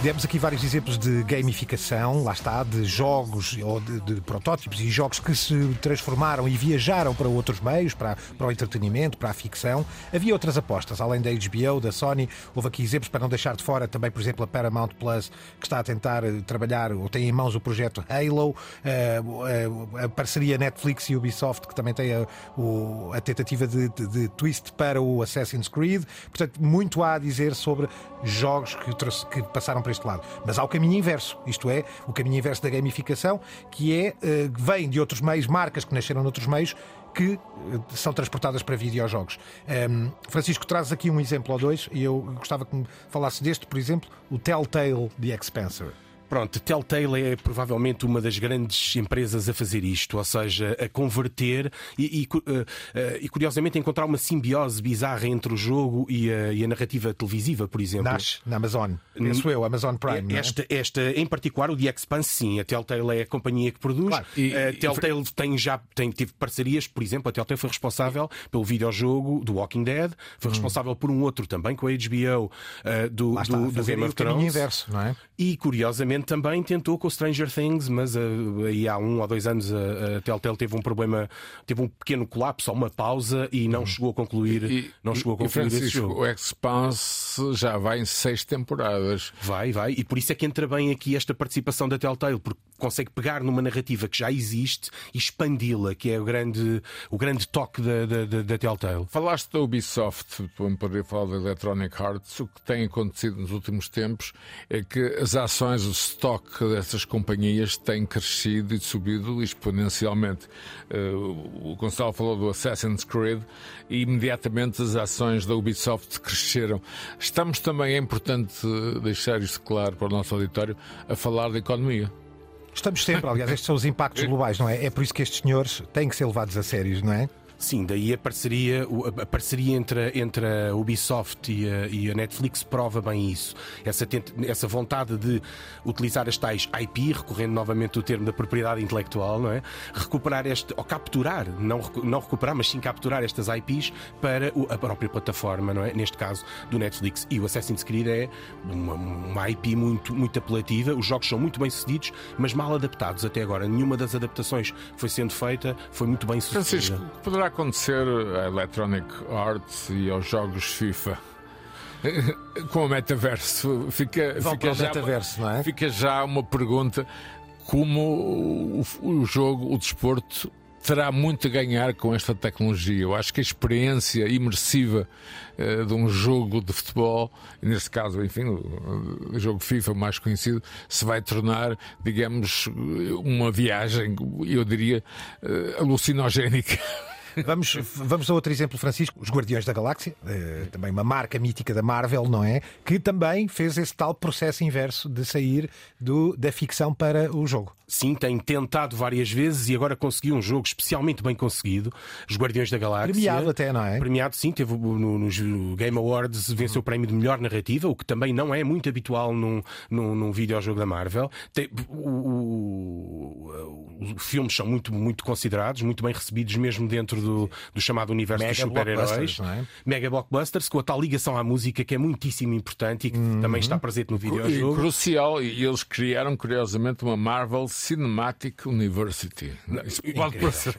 Demos aqui vários exemplos de gamificação, lá está, de jogos ou de, de, protótipos e jogos que se transformaram e viajaram para outros meios, para, para o entretenimento, para a ficção. Havia outras apostas, além da HBO, da Sony. Houve aqui exemplos para não deixar de fora também, por exemplo, a Paramount Plus, que está a tentar eh, trabalhar ou tem em mãos o projeto Halo, a, eh, a, parceria Netflix e Ubisoft, que também tem a, a tentativa de, de, de twist para o Assassin's Creed. Portanto, muito há a dizer sobre jogos que, que passaram para este lado. Mas há o caminho inverso, isto é, o caminho inverso da gamificação, que é, eh, vem de outros meios, marcas que nasceram noutros meios, que eh, são transportadas para videojogos. Um, ehm, Francisco, traz aqui um exemplo ou dois, e eu gostava que me falasse deste, por exemplo, o Telltale The Expanser. Pronto, Telltale é provavelmente uma das grandes empresas a fazer isto, ou seja, a converter e, e, uh, e curiosamente encontrar uma simbiose bizarra entre o jogo e a, e a narrativa televisiva, por exemplo. Nasce na Amazon, penso eu, Amazon Prime. É? Esta, é? esta, em particular, o The Expanse, sim, a Telltale é a companhia que produz. Claro. A Telltale e... tem já tem, teve parcerias, por exemplo, a Telltale foi responsável pelo videojogo do Walking Dead, foi hum. responsável por um outro também com a HBO uh, do, do, do Game of Thrones. inverso, não é? E curiosamente recentemente também tentou com o Stranger Things, mas uh, aí há um ou dois anos a, a Telltale teve um problema, teve um pequeno colapso, uma pausa e não chegou a concluir, E, não chegou a concluir esse Francisco, jogo. o Expanse já vai em seis temporadas. Vai, vai, e por isso é que entra bem aqui esta participação da Telltale, porque consegue pegar numa narrativa que já existe e expandi-la, que é o grande, o grande toque da, da, da, Telltale. Falaste da Ubisoft, para poder falar da Electronic Arts. O que tem acontecido nos últimos tempos é que as ações, stock dessas companhias tem crescido e subido exponencialmente. Eh, O Gonçalo falou do Assassin's Creed e imediatamente as ações da Ubisoft cresceram. Estamos também, é importante eh, deixar isto claro para o nosso auditório, a falar da economia. Estamos sempre, aliás, estes são os impactos globais, não é? É por isso que estes senhores têm que ser levados a sérios, não é? Sim, daí a parceria, o- a parceria entre, entre a Ubisoft e a, e a Netflix prova bem isso. Essa, tent- essa vontade de utilizar as tais IP, recorrendo novamente ao termo da propriedade intelectual, não é? Recuperar este, ou capturar, não, não recuperar, mas sim capturar estas IPs para o- a própria plataforma, não é? Neste caso do Netflix. E o Assassin's Creed é uma, uma IP muito, muito apelativa. Os jogos são muito bem sucedidos, mas mal adaptados até agora. Nenhuma das adaptações foi sendo feita foi muito bem sucedida. Francisco, poderá acontecer à Electronic Arts e aos jogos FIFA? Com o metaverso, fica, Vão fica, já, metaverso, não é? fica já uma pergunta: como o, o jogo, o desporto, terá muito a ganhar com esta tecnologia? Eu acho que a experiência imersiva eh, de um jogo de futebol, neste caso, enfim, o, jogo FIFA mais conhecido, se vai tornar, digamos, uma viagem, eu diria, eh, alucinogénica. Vamos, vamos a outro exemplo, Francisco, os Guardiões da Galáxia, eh, também uma marca mítica da Marvel, não é? Que também fez esse tal processo inverso de sair do, da ficção para o jogo. Sim, tem tentado várias vezes e agora conseguiu um jogo especialmente bem conseguido, Os Guardiões da Galáxia. Premiado até, não é? Premiado, sim, teve no- nos Game Awards, venceu o prémio de melhor narrativa, o que também não é muito habitual num, num, num videojogo da Marvel. Tem- o- o- os filmes são muito, muito considerados, muito bem recebidos, mesmo dentro do, do chamado universo dos Mega super-heróis. blockbusters, não é? Mega blockbusters, com a tal ligação à música que é muitíssimo importante e que Uhum. também está presente no E videojogo. crucial, e eles criaram curiosamente uma Marvel Cinematic University. Isso pode parecer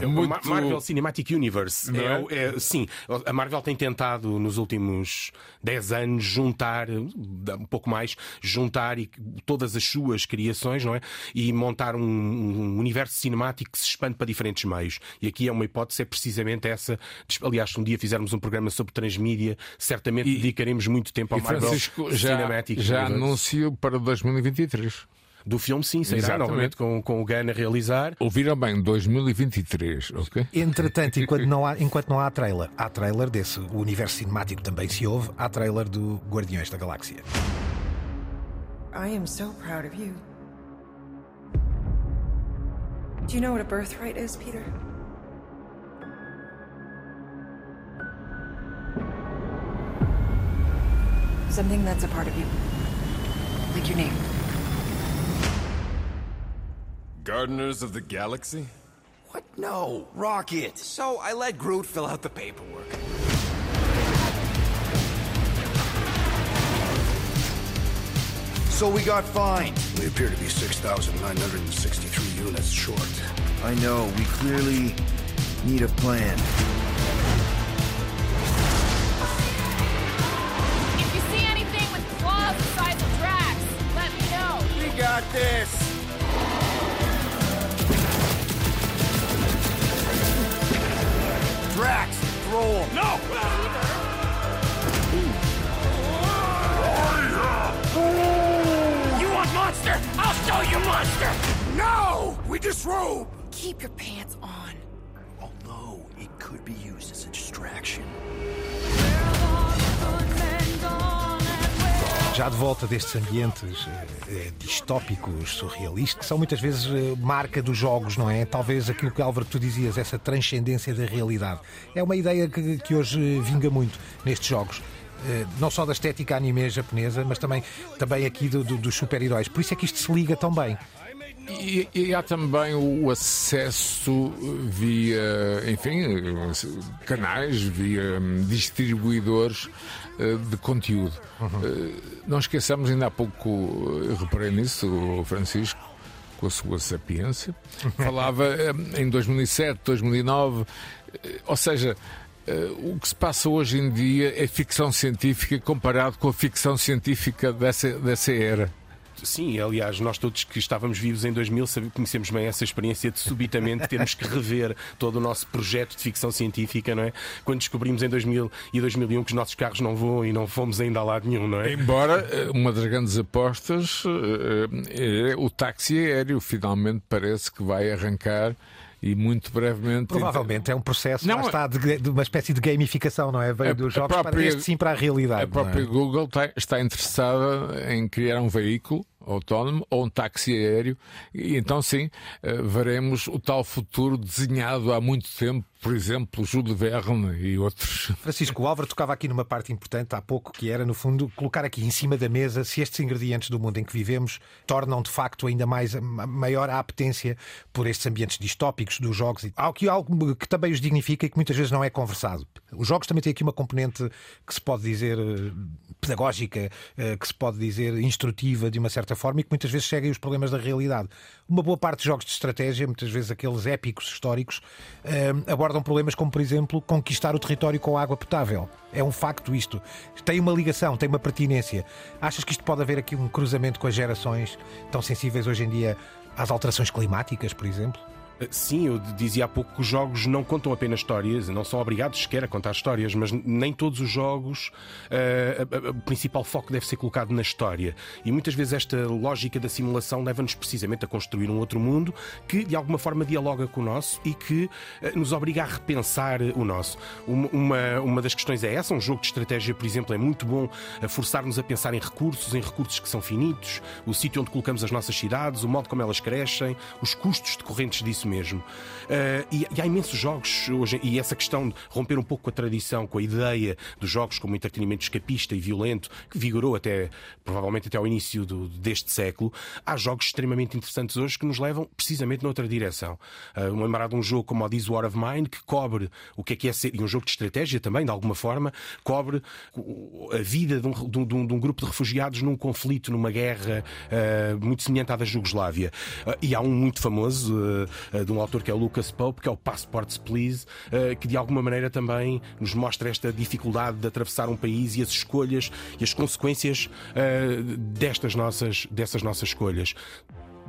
É muito. Ma- Marvel Cinematic Universe. É, é? é- sim, a Marvel tem tentado nos últimos 10 anos juntar, um pouco mais, juntar e- todas as suas criações, não é? E montar um, um universo cinemático que se expande para diferentes meios. E aqui é uma hipótese, é precisamente essa. Aliás, se um dia fizermos um programa sobre transmídia, certamente dedicaremos muito tempo ao E Marvel Francisco já, Cinematic já anúncio para 2023. Do filme, sim, será Exatamente. novamente com, com o Gunn a realizar. Ouviram bem, 2023, ok? Entretanto, enquanto não, há, enquanto não há trailer, há trailer desse, o universo cinemático também se ouve, há trailer do Guardiões da Galáxia. I am so proud of you. Do you know what a birthright is, Peter? Something that's a part of you. Like your name. Gardeners of the Galaxy? What? No, Rocket. So I let Groot fill out the paperwork. So we got fined. We appear to be 6,963 units short. I know, we clearly need a plan. Drax. No! You want monster? I'll show you monster! No! We disrobe! Keep your pants on. Já de volta destes ambientes eh, eh, distópicos, surrealistas, que são muitas vezes eh, marca dos jogos, não é? Talvez aquilo que Álvaro tu dizias, essa transcendência da realidade. É uma ideia que, que hoje eh, vinga muito nestes jogos. Eh, não só da estética anime japonesa, mas também, também aqui do- do- dos super-heróis. Por isso é que isto se liga tão bem. E, e, há também o acesso via, enfim, canais, via hum, distribuidores de conteúdo. Uhum. Não esqueçamos, ainda há pouco reparei nisso, o Francisco, com a sua sapiência, falava em 2007, 2009, ou seja, o que se passa hoje em dia é ficção científica comparado com a ficção científica dessa, dessa era. Sim, aliás, nós todos que estávamos vivos em 2000 conhecemos bem essa experiência de subitamente termos que rever todo o nosso projeto de ficção científica, não é? Quando descobrimos em 2000 e 2001 que os nossos carros não voam e não fomos ainda a lado nenhum, não é? Embora eh, uma das grandes apostas é o táxi aéreo, finalmente parece que vai arrancar e muito brevemente. Provavelmente é um processo não, está de, de, uma espécie de gamificação, não é? Veio dos jogos própria, para este sim para a realidade. A própria é? Google está, está interessada em criar um veículo autónomo ou um táxi aéreo. E então, sim, eh, veremos o tal futuro desenhado há muito tempo, por exemplo, Júlio Verne e outros. Francisco, o Álvaro tocava aqui numa parte importante há pouco, que era, no fundo, colocar aqui em cima da mesa se estes ingredientes do mundo em que vivemos tornam, de facto, ainda mais maior a apetência por estes ambientes distópicos dos jogos. Há aqui algo que também os dignifica e que muitas vezes não é conversado. Os jogos também têm aqui uma componente que se pode dizer eh, pedagógica, eh, que se pode dizer instrutiva de uma certa forma e que muitas vezes seguem os problemas da realidade. Uma boa parte de jogos de estratégia, muitas vezes aqueles épicos históricos, eh, abordam problemas como, por exemplo, conquistar o território com água potável. É um facto isto. Tem uma ligação, tem uma pertinência. Achas que isto pode haver aqui um cruzamento com as gerações tão sensíveis hoje em dia às alterações climáticas, por exemplo? Sim, eu dizia há pouco que os jogos não contam apenas histórias, não são obrigados sequer a contar histórias, mas nem todos os jogos uh, o principal foco deve ser colocado na história. E muitas vezes esta lógica da simulação leva-nos precisamente a construir um outro mundo que de alguma forma dialoga com o nosso e que uh, nos obriga a repensar o nosso. Uma, uma, uma, das questões é essa: um jogo de estratégia, por exemplo, é muito bom a forçar-nos a pensar em recursos, em recursos que são finitos, o sítio onde colocamos as nossas cidades, o modo como elas crescem, os custos decorrentes disso isso mesmo. Uh, e, e, há imensos jogos hoje, e essa questão de romper um pouco com a tradição, com a ideia dos jogos como entretenimento escapista e violento, que vigorou até, provavelmente até ao início do, deste século, há jogos extremamente interessantes hoje que nos levam precisamente noutra direção. Uh, lembrar de um jogo como o This War of Mine, que cobre o que é que é ser, e um jogo de estratégia também, de alguma forma, cobre a vida de um, de um, de um grupo de refugiados num conflito, numa guerra uh, muito semelhante à da Jugoslávia. Uh, e há um muito famoso, de um autor que é o Lucas Pope, que é o Passports Please, eh, que de alguma maneira também nos mostra esta dificuldade de atravessar um país e as escolhas e as consequências eh, destas nossas, dessas nossas escolhas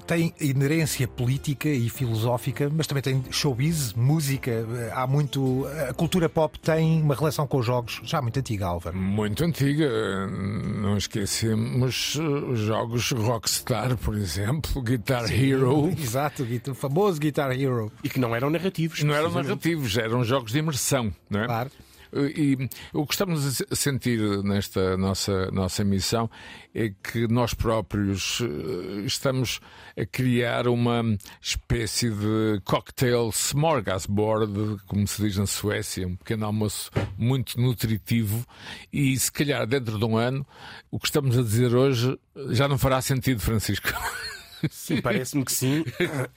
tem inerência política e filosófica, mas também tem showbiz, música. Há muito. A cultura pop tem uma relação com os jogos já muito antiga, Álvaro. Muito antiga. Não esquecemos os jogos Rockstar, por exemplo, Guitar Sim, Hero. Exato, o famoso Guitar Hero. E que não eram narrativos. Não eram narrativos, eram jogos de imersão, não é? Claro. E o que estamos a sentir nesta nossa, nossa missão é que nós próprios eh, estamos a criar uma espécie de cocktail smorgasbord, como se diz na Suécia, um pequeno almoço muito nutritivo, e se calhar dentro de um ano o que estamos a dizer hoje já não fará sentido, Francisco. Sim, parece-me que sim.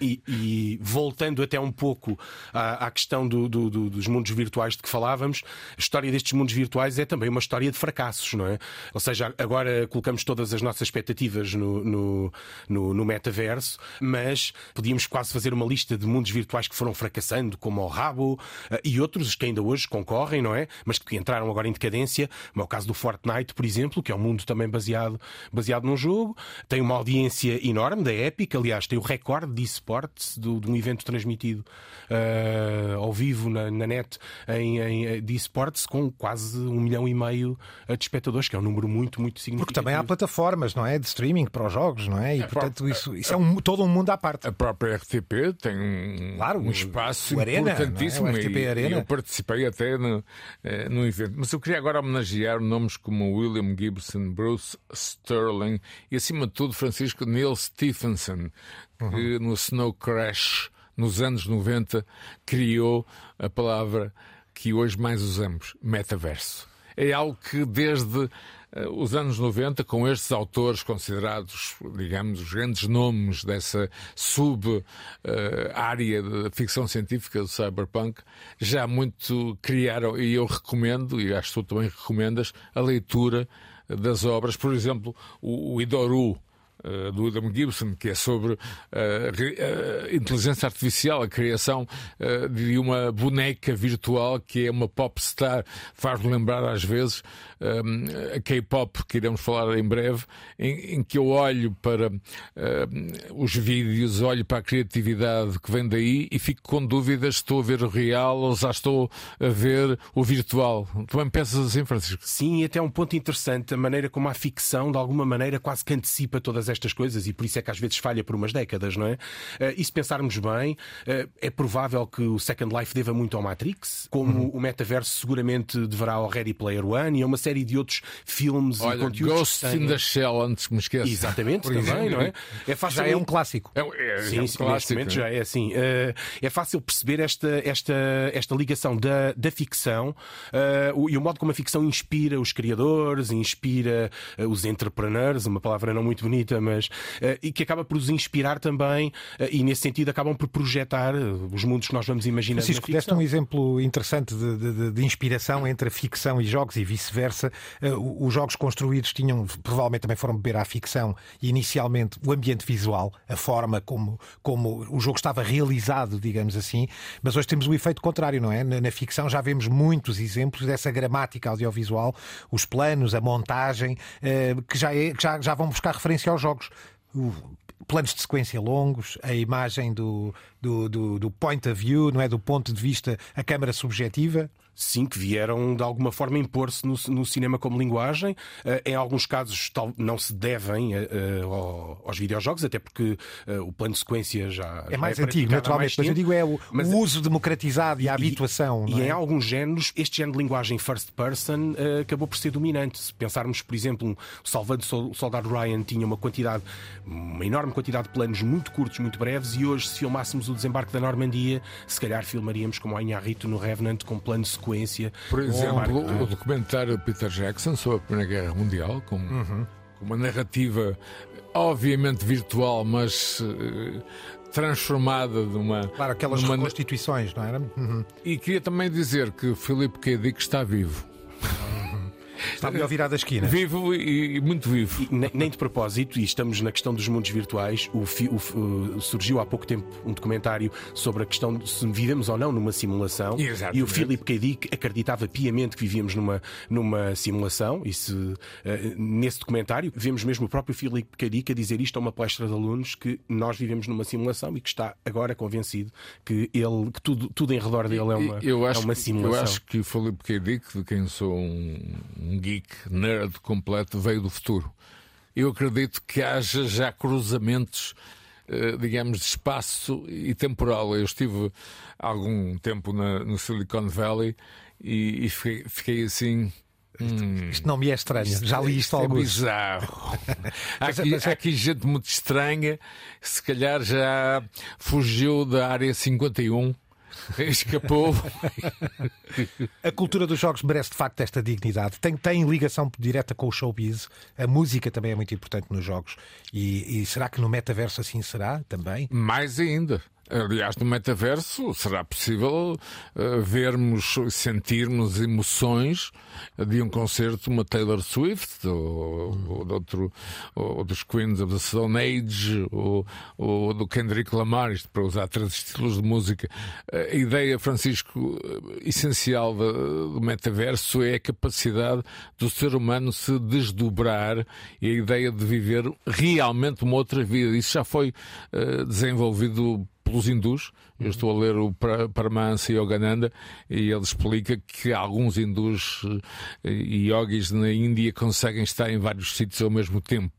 E, e, voltando até um pouco à, à questão do, do, do, dos mundos virtuais de que falávamos, a história destes mundos virtuais é também uma história de fracassos, não é? Ou seja, agora colocamos todas as nossas expectativas no, no, no, no metaverso, mas podíamos quase fazer uma lista de mundos virtuais que foram fracassando, como o Rabo eh, e outros que ainda hoje concorrem, não é? Mas que entraram agora em decadência, como é o caso do Fortnite, por exemplo, que é um mundo também baseado, baseado num jogo, tem uma audiência enorme da Epic, aliás, tem o recorde de esportes de um evento transmitido uh, ao vivo na, na net em, em, eh, de esportes com quase um milhão e meio de espectadores, que é um número muito, muito significativo. Porque também há plataformas, não é? De streaming para os jogos, não é? E, é portanto, isso, isso é um, todo um mundo à parte. A própria RTP tem um, claro, um espaço Arena, importantíssimo. É? RTP e, Arena. eu participei até no, eh, no evento. Mas eu queria agora homenagear nomes como William Gibson, Bruce Sterling e, acima de tudo, Francisco Neil Stephenson, que uhum. no Snow Crash nos anos 90, criou a palavra que hoje mais usamos, metaverso. É algo que desde eh, os anos 90 com estes autores considerados, digamos, os grandes nomes dessa sub-área de ficção científica do cyberpunk, já muito criaram, e eu recomendo, e acho que tu também recomendas, a leitura das obras, por exemplo, o, o Idoru, Uh, do Adam Gibson, que é sobre uh, uh, inteligência artificial, a criação de uma boneca virtual que é uma pop star, faz-me lembrar às vezes a K-pop, que iremos falar em breve, em, que eu olho para os vídeos, olho para a criatividade que vem daí e fico com dúvidas se estou a ver o real ou já estou a ver o virtual. Tu também pensas assim, Francisco? Sim, e até um ponto interessante, a maneira como a ficção, de alguma maneira, quase que antecipa todas estas coisas e por isso é que às vezes falha por umas décadas, não é? Uh, e se pensarmos bem, uh, é provável que o Second Life deva muito ao Matrix, como uhum. o metaverso seguramente deverá ao Ready Player One e a uma série de outros filmes Olha, e conteúdos. Ghost in the Shell, antes que me esqueça. Exatamente, também, não é? é fácil... Já é um clássico. É, é, sim, é um sim, clássico. já é assim. É fácil perceber esta, esta, esta ligação da, da ficção e o modo como a ficção inspira os criadores, inspira os entrepreneurs, uma palavra não muito bonita, mas e que acaba por os inspirar também e nesse sentido acabam por projetar os mundos que nós vamos imaginar. Francisco, deste um exemplo interessante de, de, de, inspiração entre a ficção e jogos e vice-versa. Os jogos construídos tinham, provavelmente também foram beber à ficção e inicialmente o ambiente visual, a forma como, como o jogo estava realizado, digamos assim, mas hoje temos o efeito contrário, não é? Na, na ficção já vemos muitos exemplos dessa gramática audiovisual, os planos, a montagem, que já, é, que já, já vão buscar referência aos jogos planos de sequência longos, a imagem do, do, do, do, point of view, não é? Do ponto de vista, a câmara subjetiva sim, que vieram de alguma forma impor-se no, no, cinema como linguagem. Uh, em alguns casos tal, não se devem uh, aos videojogos, até porque uh, o plano de sequência já. É mais é antigo, naturalmente, mas eu digo é o, mas, o uso democratizado e a habituação. E, é? em alguns géneros, este género de linguagem first person acabou por ser dominante. Se pensarmos, por exemplo, um Salvando o Soldado Ryan tinha uma quantidade, uma enorme quantidade de planos muito curtos, muito breves, e hoje, se filmássemos o desembarque da Normandia, se calhar filmaríamos como a Inharrito no Revenant com plano de sequência sequência. Por exemplo, o documentário de Peter Jackson sobre a Primeira Guerra Mundial, com, uhum. com uma narrativa obviamente virtual, mas uh, transformada numa. Claro, aquelas numa... reconstituições, não era? Uhum. E queria também dizer que Filipe K. Dick está vivo. Está melhor virado a esquina. Vivo e, e muito vivo. E, nem, nem, de propósito, e estamos na questão dos mundos virtuais, o, o, o, surgiu há pouco tempo um documentário sobre a questão de se vivemos ou não numa simulação. Exatamente. E o Philip K. Dick acreditava piamente que vivíamos numa, numa simulação. E se, uh, nesse documentário vemos mesmo o próprio Philip K. Dick a dizer isto a uma palestra de alunos que nós vivemos numa simulação e que está agora convencido que, ele, que tudo, tudo em redor dele é uma, eu acho, é uma simulação. Eu acho que o Philip K. Dick, de quem sou um, um geek nerd completo, veio do futuro. Eu acredito que haja já cruzamentos, eh, digamos, de espaço e temporal. Eu estive há algum tempo na, no Silicon Valley e, e fiquei, fiquei assim. Hum, isto não me é estranho, isto, já li isto é alguns. bizarro. há, aqui, há aqui gente muito estranha, se calhar já fugiu da área 51 Escapou. a cultura dos jogos merece de facto esta dignidade. Tem, tem ligação direta com o showbiz. A música também é muito importante nos jogos. E, e será que no metaverso assim será também? Mais ainda. Aliás, no metaverso será possível uh, vermos, sentirmos emoções de um concerto, uma Taylor Swift, ou, ou, de outro, ou dos Queens of the Stone Age, ou, ou do Kendrick Lamar, isto para usar três estilos de música. A ideia, Francisco, essencial do metaverso é a capacidade do ser humano se desdobrar e a ideia de viver realmente uma outra vida. Isso já foi uh, desenvolvido pelos hindus. Eu estou a ler o Paramahansa Yogananda e ele explica que alguns hindus eh, e yogis na Índia conseguem estar em vários sítios ao mesmo tempo.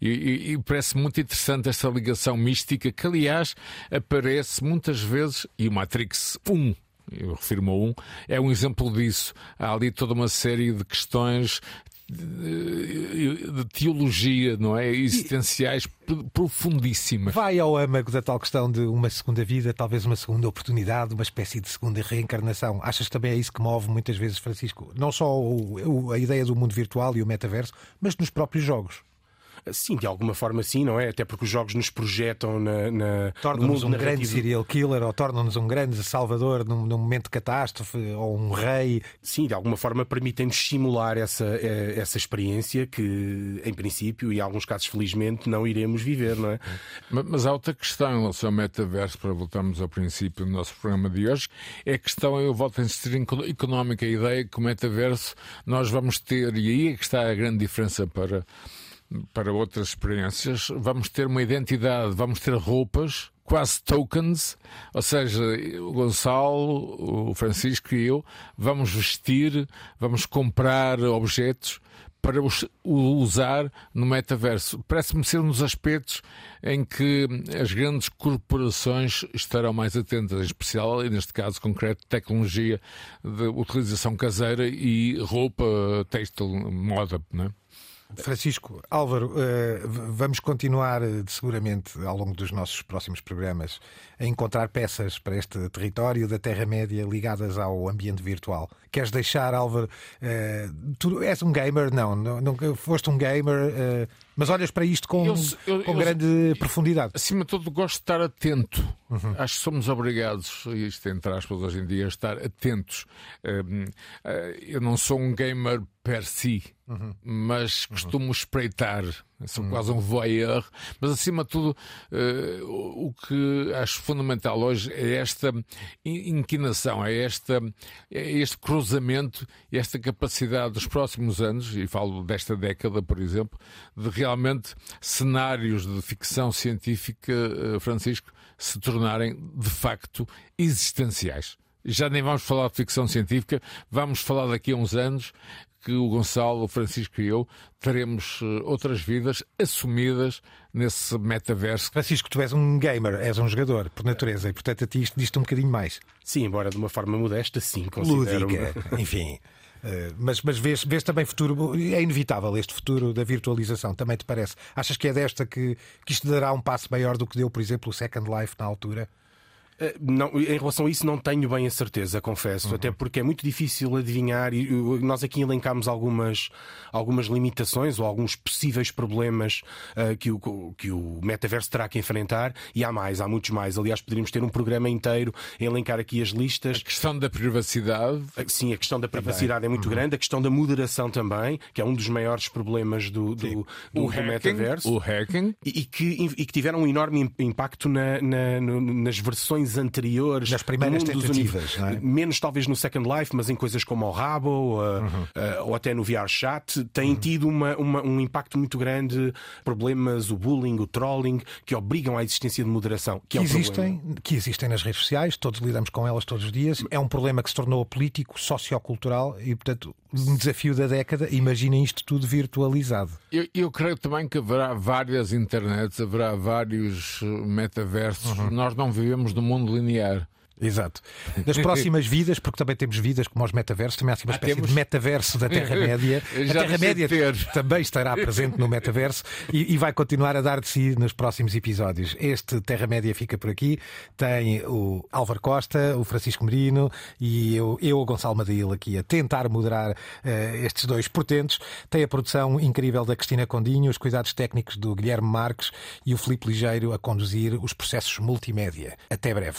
E, e, e parece muito interessante esta ligação mística que, aliás, aparece muitas vezes, e o Matrix 1 eu refiro-me a um, é um exemplo disso. Há ali toda uma série de questões de, teologia, não é? Existenciais profundíssimas. Vai ao âmago da tal questão de uma segunda vida, talvez uma segunda oportunidade, uma espécie de segunda reencarnação. Achas que também é isso que move muitas vezes, Francisco? Não só o, o, a ideia do mundo virtual e o metaverso, mas nos próprios jogos. Sim, de alguma forma sim, não é? Até porque os jogos nos projetam na. na tornam-nos um narrativo. grande serial killer ou tornam-nos um grande salvador num, num, momento de catástrofe ou um rei. Sim, de alguma forma permitem-nos simular essa, eh, essa experiência que, em princípio, e em alguns casos, felizmente, não iremos viver, não é? Mas há outra questão em relação ao metaverso, para voltarmos ao princípio do nosso programa de hoje, é a questão, eu volto a insistir, económica, a ideia que o metaverso nós vamos ter, e aí é que está a grande diferença para para outras experiências, vamos ter uma identidade, vamos ter roupas, quase tokens, ou seja, o Gonçalo, o Francisco e eu vamos vestir, vamos comprar objetos para usar no metaverso. Parece-me ser um dos aspectos em que as grandes corporações estarão mais atentas, em especial, e neste caso concreto, tecnologia de utilização caseira e roupa, têxtil, moda, não é? Francisco, Álvaro, eh, vamos continuar eh, seguramente ao longo dos nossos próximos programas a encontrar peças para este território da Terra-média ligadas ao ambiente virtual. Queres deixar, Álvaro? Eh, tu és um gamer? Não, não, foste um gamer, mas olhas para isto com, eu, eu, com eu, grande profundidade. Acima de tudo, gosto de estar atento. Uhum. Acho que somos obrigados, isto entre aspas hoje em dia, a estar atentos. Eu não sou um gamer per si, uhum. mas costumo uhum. espreitar. Sou uhum. quase um voyeur. Mas, acima de tudo, uh, o que acho fundamental hoje é esta inquinação, é, esta, é este cruzamento, esta capacidade dos próximos anos, e falo desta década, por exemplo, de realmente cenários de ficção científica, uh, Francisco, se tornarem de facto existenciais já nem vamos falar de ficção científica, vamos falar daqui a uns anos que o Gonçalo, o Francisco e eu teremos eh, outras vidas assumidas nesse metaverso. Francisco, tu és um gamer, és um jogador por natureza e portanto a ti isto diz-te um bocadinho mais. Sim, embora de uma forma modesta, sim, considero Lúdica, enfim. Uh, mas mas vês, vês também futuro, é inevitável este futuro da virtualização, também te parece? Achas que é desta que, que isto dará um passo maior do que deu, por exemplo, o Second Life na altura? Eh, não, em relação a isso, não tenho bem a certeza, confesso, uhum. até porque é muito difícil adivinhar. E nós aqui elencámos algumas, algumas limitações ou alguns possíveis problemas uh, que, o, que o metaverso terá que enfrentar, e há mais, há muitos mais. Aliás, poderíamos ter um programa inteiro a elencar aqui as listas. A questão da privacidade. Uh, sim, a questão da privacidade também. é muito uhum. grande, a questão da moderação também, que é um dos maiores problemas do, do, do, do metaverso. O hacking. E, e, que, e que tiveram um enorme impacto na, na, nas versões anteriores, nas primeiras tentativas, é? menos talvez no Second Life, mas em coisas como o Rabo uh, uhum. uh, ou até no VR Chat, têm uhum. tido uma, uma, um impacto muito grande. Problemas, o bullying, o trolling, que obrigam à existência de moderação. Que, que é um existem, que existem nas redes sociais, todos lidamos com elas todos os dias. É um problema que se tornou político, sociocultural e, portanto, um desafio da década. Imaginem isto tudo virtualizado. Eu, eu creio também que haverá várias internets, haverá vários uh, metaversos. Uhum. Nós não vivemos num mundo linear. Exato. Das próximas vidas, porque também temos vidas como os metaversos, também há assim uma ah, espécie temos... de metaverso da Terra-média. A Terra-média também estará presente no metaverso e, e, vai continuar a dar de si nos próximos episódios. Este Terra-média fica por aqui. Tem o Álvaro Costa, o Francisco Merino e eu, eu o Gonçalo Madil, aqui a tentar moderar uh, estes dois portentos. Tem a produção incrível da Cristina Condinho, os cuidados técnicos do Guilherme Marques e o Filipe Ligeiro a conduzir os processos multimédia. Até breve.